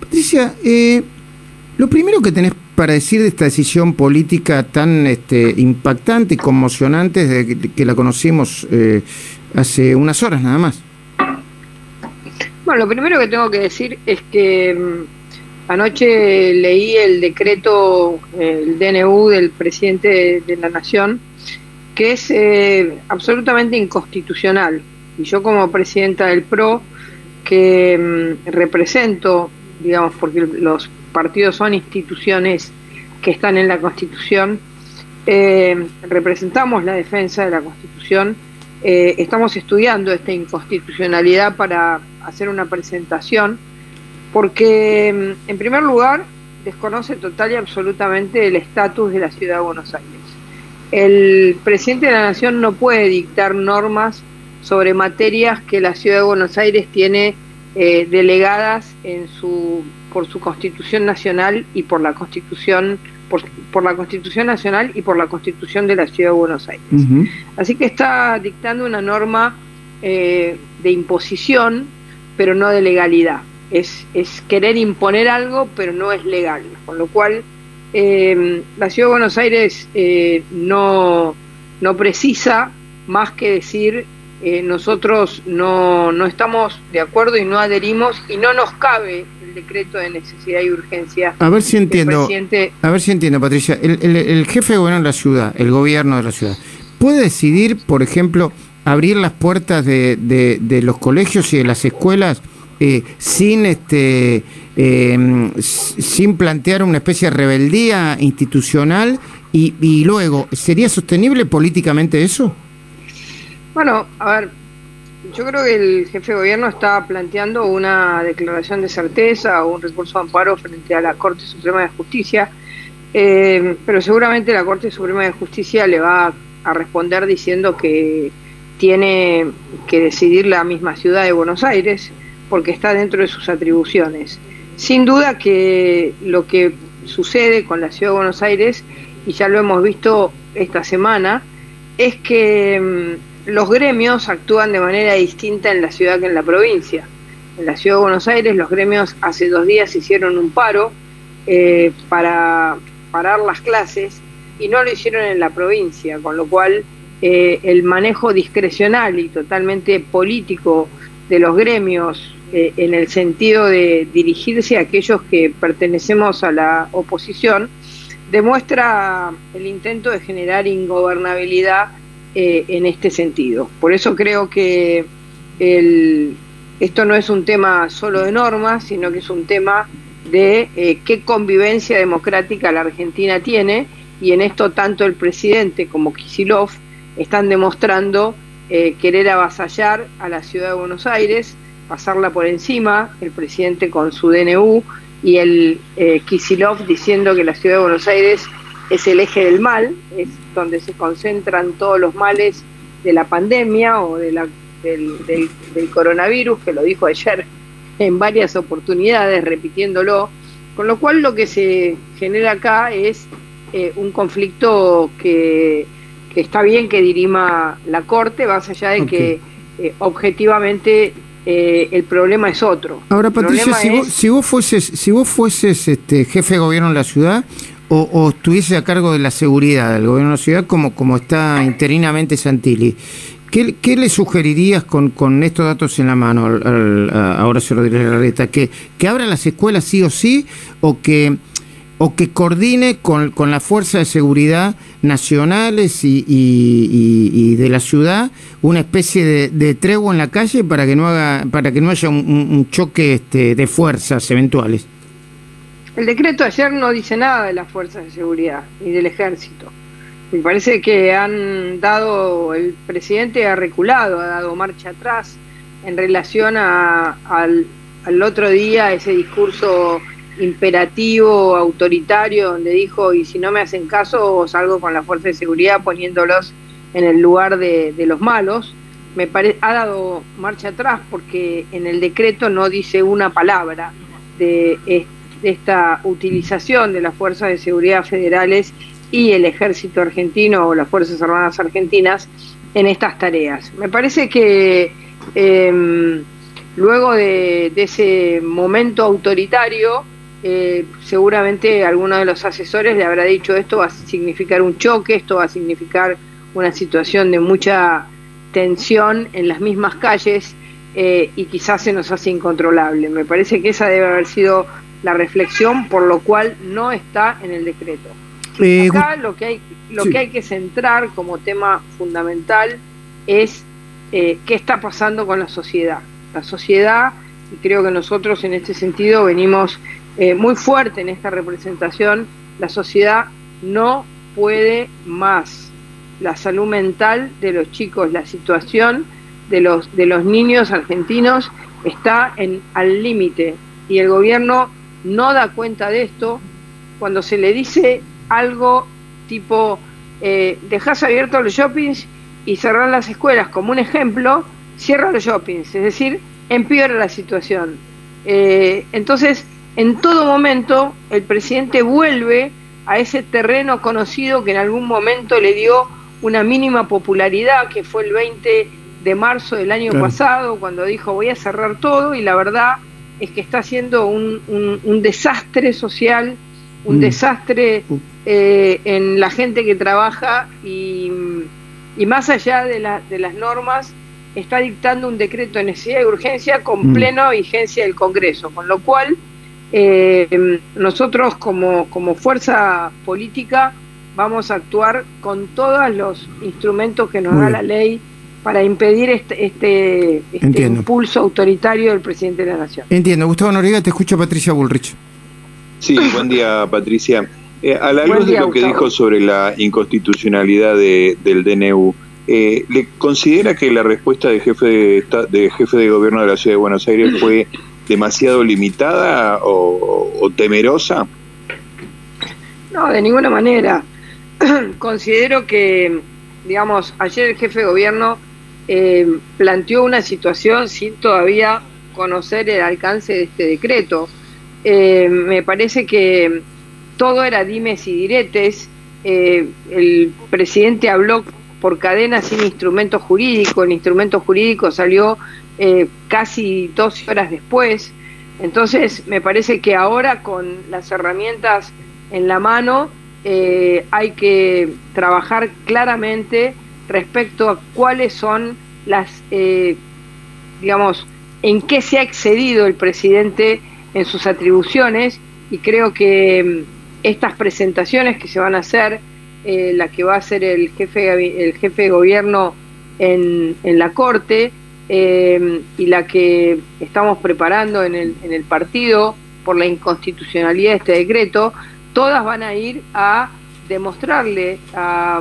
Patricia, eh, lo primero que tenés para decir de esta decisión política tan este, impactante y conmocionante desde que, la conocimos eh, hace unas horas nada más. Bueno, lo primero que tengo que decir es que mm, anoche leí el decreto, el DNU del presidente de, la Nación, que es eh, absolutamente inconstitucional. Y yo como presidenta del PRO, que mm, represento, digamos, porque los partidos son instituciones que están en la Constitución, eh, representamos la defensa de la Constitución, eh, estamos estudiando esta inconstitucionalidad para hacer una presentación, porque mm, en primer lugar desconoce total y absolutamente el estatus de la ciudad de Buenos Aires. El presidente de la Nación no puede dictar normas sobre materias que la ciudad de Buenos Aires tiene eh, delegadas en su por su Constitución Nacional y por la Constitución por, la Constitución Nacional y por la Constitución de la Ciudad de Buenos Aires. Así que está dictando una norma eh, de imposición, pero no de legalidad. Es, es querer imponer algo, pero no es legal. Con lo cual, eh, la Ciudad de Buenos Aires eh, no, no precisa más que decir nosotros no, no estamos de acuerdo y no adherimos y no nos cabe decreto de necesidad y urgencia. A ver si entiendo. A ver si entiendo, Patricia. El, jefe de gobierno de la ciudad, el gobierno de la ciudad, puede decidir, por ejemplo, abrir las puertas de, de, los colegios y de las escuelas eh, sin este em, sin plantear una especie de rebeldía institucional y, y luego sería sostenible políticamente eso. Bueno, a ver, yo creo que el jefe de gobierno está planteando una declaración de certeza o un recurso de amparo frente a la Corte Suprema de Justicia, eh, pero seguramente la Corte Suprema de Justicia le va a responder diciendo que tiene que decidir la misma ciudad de Buenos Aires porque está dentro de sus atribuciones. Sin duda que lo que sucede con la ciudad de Buenos Aires, y ya lo hemos visto esta semana, es que mm, los gremios actúan de manera distinta en la ciudad que en la provincia. En la ciudad de Buenos Aires los gremios hace dos días hicieron un paro eh, para parar las clases y no lo hicieron en la provincia, con lo cual eh, el manejo discrecional y totalmente político de los gremios eh, en el sentido de dirigirse a aquellos que pertenecemos a la oposición demuestra el intento de generar ingobernabilidad eh, en este sentido. Por eso creo que el, esto no es un tema solo de normas, sino que es un tema de eh, qué convivencia democrática la Argentina tiene y en esto tanto el presidente como Kisilov están demostrando eh, querer avasallar a la ciudad de Buenos Aires, pasarla por encima, el presidente con su DNU y el Kisilov diciendo que la ciudad de Buenos Aires es el eje del mal, es donde se concentran todos los males de la pandemia o de la, del, coronavirus, que lo dijo ayer en varias oportunidades, repitiéndolo, con lo cual lo que se genera acá es eh, un conflicto que, está bien que dirima la Corte, más allá de que eh, objetivamente eh, el problema es otro. Ahora, Patricia, si, vos, si, vos, fueses, si vos fueses este, jefe de gobierno en la ciudad, o, estuviese a cargo de la seguridad del gobierno de la ciudad como, como está interinamente Santilli, ¿qué, le sugerirías con, con, estos datos en la mano al, a Horacio Rodríguez Larreta? ¿Que, ¿Que abra las escuelas sí o sí o que o que coordine con, con la fuerza de seguridad nacionales y, y, de la ciudad una especie de, de, tregua en la calle para que no haga para que no haya un, un choque este, de fuerzas eventuales. El decreto ayer no dice nada de las fuerzas de seguridad ni del ejército. Me parece que han dado, el presidente ha reculado, ha dado marcha atrás en relación al, otro día ese discurso imperativo, autoritario, donde dijo, y si no me hacen caso, salgo con la fuerza de seguridad poniéndolos en el lugar de, de los malos. Me pare, ha dado marcha atrás porque en el decreto no dice una palabra de de esta utilización de las fuerzas de seguridad federales y el ejército argentino o las Fuerzas Armadas Argentinas en estas tareas. Me parece que em, luego de, ese momento autoritario, eh, seguramente alguno de los asesores le habrá dicho esto va a significar un choque, esto va a significar una situación de mucha tensión en las mismas calles eh, y quizás se nos hace incontrolable. Me parece que esa debe haber sido la reflexión, por lo cual no está en el decreto. Eh, Acá lo que hay, lo que hay que centrar como tema fundamental es eh, qué está pasando con la sociedad. La sociedad, y creo que nosotros en este sentido venimos muy fuerte en esta representación, la sociedad no puede más. La salud mental de los chicos, la situación de los, de los niños argentinos está en, al límite y el gobierno no da cuenta de esto cuando se le dice algo tipo eh, dejas abiertos los shoppings y cerrar las escuelas como un ejemplo, cierra los shoppings, es decir, empeora la situación. Eh, entonces, en todo momento, el presidente vuelve a ese terreno conocido que en algún momento le dio una mínima popularidad, que fue el 20 de marzo del año pasado, cuando dijo voy a cerrar todo, y la verdad es que está haciendo un, un, desastre social, un mm. desastre eh, en la gente que trabaja y, y más allá de, la, de, las normas, está dictando un decreto de necesidad y urgencia con mm. plena vigencia del Congreso, con lo cual eh, nosotros como, como fuerza política vamos a actuar con todos los instrumentos que nos da la ley para impedir este, este, este impulso autoritario del presidente de la Nación. Entiendo. Gustavo Noriega, te escucha Patricia Bullrich. Sí, buen día, Patricia. Eh, a la luz de lo que dijo sobre la inconstitucionalidad del DNU, eh, ¿le considera que la respuesta del jefe de, de, jefe de gobierno de la Ciudad de Buenos Aires fue demasiado limitada o temerosa? No, de ninguna manera. Considero que, digamos, ayer el jefe de gobierno eh, planteó una situación sin todavía conocer el alcance de este decreto. Eh, me parece que todo era dimes y diretes. Eh, el presidente habló por cadena sin instrumento jurídico. El instrumento jurídico salió casi 12 horas después. Entonces, me parece que ahora con las herramientas en la mano hay que trabajar claramente respecto a cuáles son las, eh, digamos, en qué se ha excedido el presidente en sus atribuciones y creo que mm, estas presentaciones que se van a hacer, eh, la que va a hacer el jefe, el jefe de gobierno en, en la Corte eh, y la que estamos preparando en el, en el partido por la inconstitucionalidad de este decreto, todas van a ir a demostrarle a,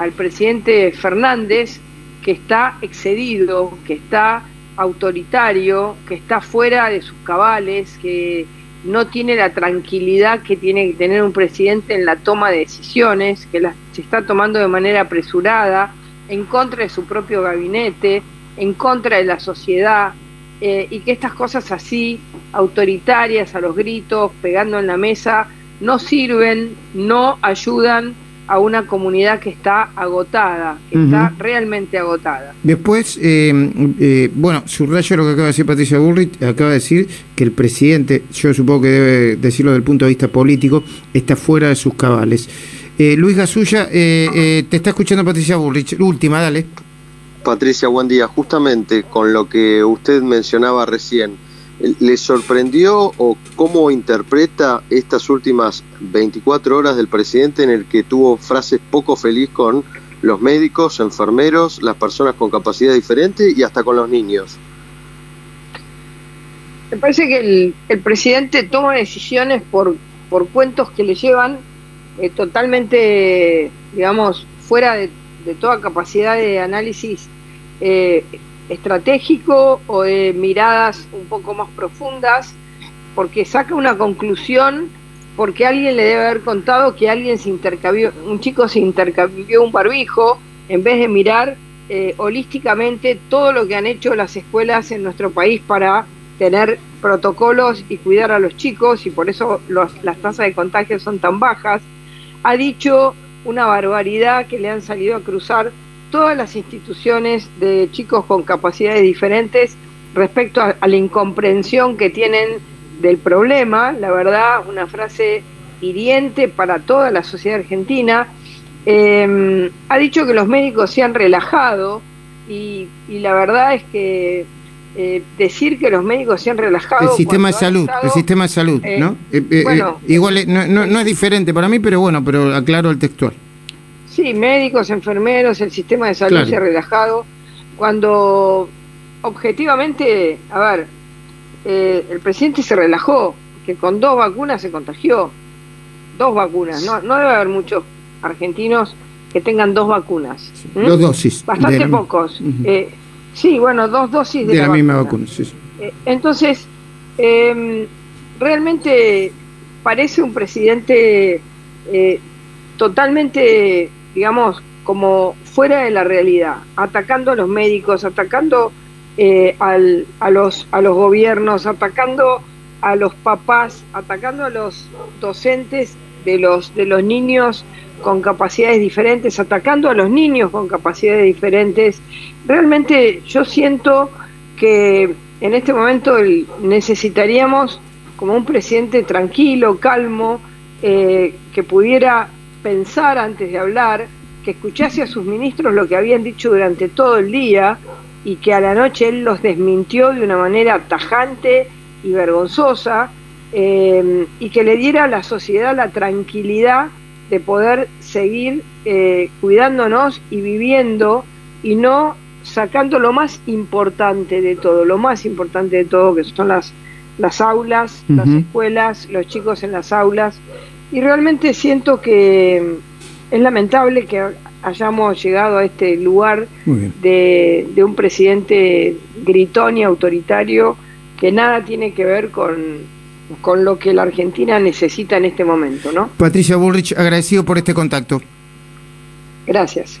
al presidente Fernández que está excedido, que está autoritario, que está fuera de sus cabales, que no tiene la tranquilidad que tiene que tener un presidente en la toma de decisiones, que las, se está tomando de manera apresurada, en contra de su propio gabinete, en contra de la sociedad, eh, y que estas cosas así, autoritarias, a los gritos, pegando en la mesa, no sirven, no ayudan a una comunidad que está agotada, que está realmente agotada. Después, eh, eh, bueno, subrayo lo que acaba de decir Patricia Burrit, acaba de decir que el presidente, yo supongo que debe decirlo desde el punto de vista político, está fuera de sus cabales. Eh, Luis Gasulla, te está escuchando Patricia Burrich. Última, dale. Patricia, buen día. Justamente con lo que usted mencionaba recién, ¿Le sorprendió o cómo interpreta estas últimas 24 horas del presidente en el que tuvo frases poco feliz con los médicos, enfermeros, las personas con capacidad diferente y hasta con los niños? Me parece que el, presidente toma decisiones por, por cuentos que le llevan eh, totalmente, digamos, fuera de, toda capacidad de análisis eh, estratégico o de miradas un poco más profundas, porque saca una conclusión porque alguien le debe haber contado que alguien se intercambió, un chico se intercambió un barbijo, en vez de mirar eh, holísticamente todo lo que han hecho las escuelas en nuestro país para tener protocolos y cuidar a los chicos, y por eso las tasas de contagio son tan bajas, ha dicho una barbaridad que le han salido a cruzar todas las instituciones de chicos con capacidades diferentes respecto a, la incomprensión que tienen del problema, la verdad, una frase hiriente para toda la sociedad argentina. Em, ha dicho que los médicos se han relajado y, la verdad es que eh, decir que los médicos se han relajado. El sistema de salud, el sistema de salud, ¿no? bueno, igual no, no, es diferente para mí, pero bueno, pero aclaro el textual. Sí, médicos, enfermeros, el sistema de salud se ha relajado. Cuando objetivamente, a ver, eh, el presidente se relajó, que con dos vacunas se contagió. Dos vacunas, no, no debe haber muchos argentinos que tengan dos vacunas. Dos dosis. Bastante pocos. eh, sí, bueno, dos dosis de, la, misma vacuna. Eh, entonces, em, realmente parece un presidente eh, totalmente, digamos, como fuera de la realidad, atacando a los médicos, atacando eh, al, a, los, a los gobiernos, atacando a los papás, atacando a los docentes de los, de los niños con capacidades diferentes, atacando a los niños con capacidades diferentes. Realmente yo siento que en este momento necesitaríamos como un presidente tranquilo, calmo, eh, que pudiera pensar antes de hablar, que escuchase a sus ministros lo que habían dicho durante todo el día y que a la noche él los desmintió de una manera tajante y vergonzosa eh, y que le diera a la sociedad la tranquilidad de poder seguir eh, cuidándonos y viviendo y no sacando lo más importante de todo, lo más importante de todo que son las, las aulas, las escuelas, los chicos en las aulas. Y realmente siento que es lamentable que hayamos llegado a este lugar de, de, un presidente gritón y autoritario que nada tiene que ver con, con lo que la Argentina necesita en este momento, ¿no? Patricia Bullrich, agradecido por este contacto. Gracias.